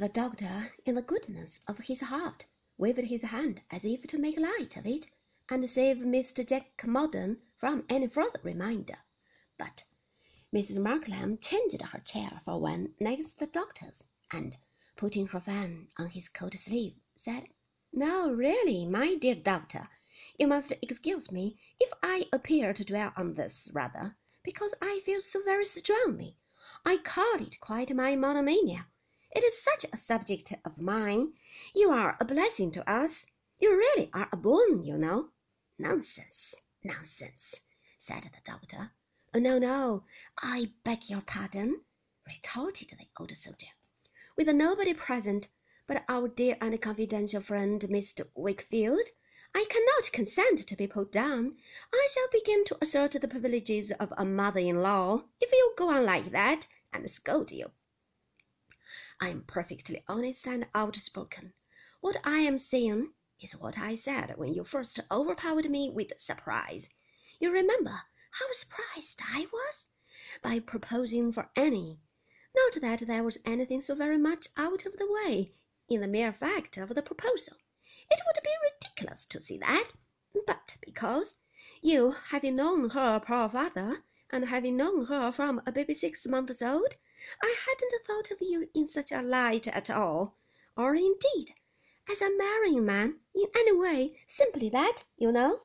The doctor, in the goodness of his heart, waved his hand as if to make light of it, and save Mr. Jack Maldon from any further reminder. But Mrs. Markleham changed her chair for one next the doctor's, and, putting her fan on his coat sleeve, said, "Now, really, my dear doctor, you must excuse me if I appear to dwell on this rather, because I feel so very strongly. I call it quite my monomania. It is such a subject of mine. You are a blessing to us. You really are a boon, you know." "Nonsense, nonsense," said the doctor. "Oh, no, no, I beg your pardon," retorted the old soldier. "With nobody present but our dear and confidential friend Mr. Wickfield, I cannot consent to be put down. I shall begin to assert the privileges of a mother in law if you go on like that, and scold you. I am perfectly honest and outspoken. What I am saying is what I said when you first overpowered me with surprise. You remember how surprised I was by proposing for Annie. Not that there was anything so very much out of the way in the mere fact of the proposal. It would be ridiculous to see that, but because you, having known her poor father, and having known her from a baby six months old, I hadn't thought of you in such a light at all, or indeed as a marrying man in any way, simply that, you know.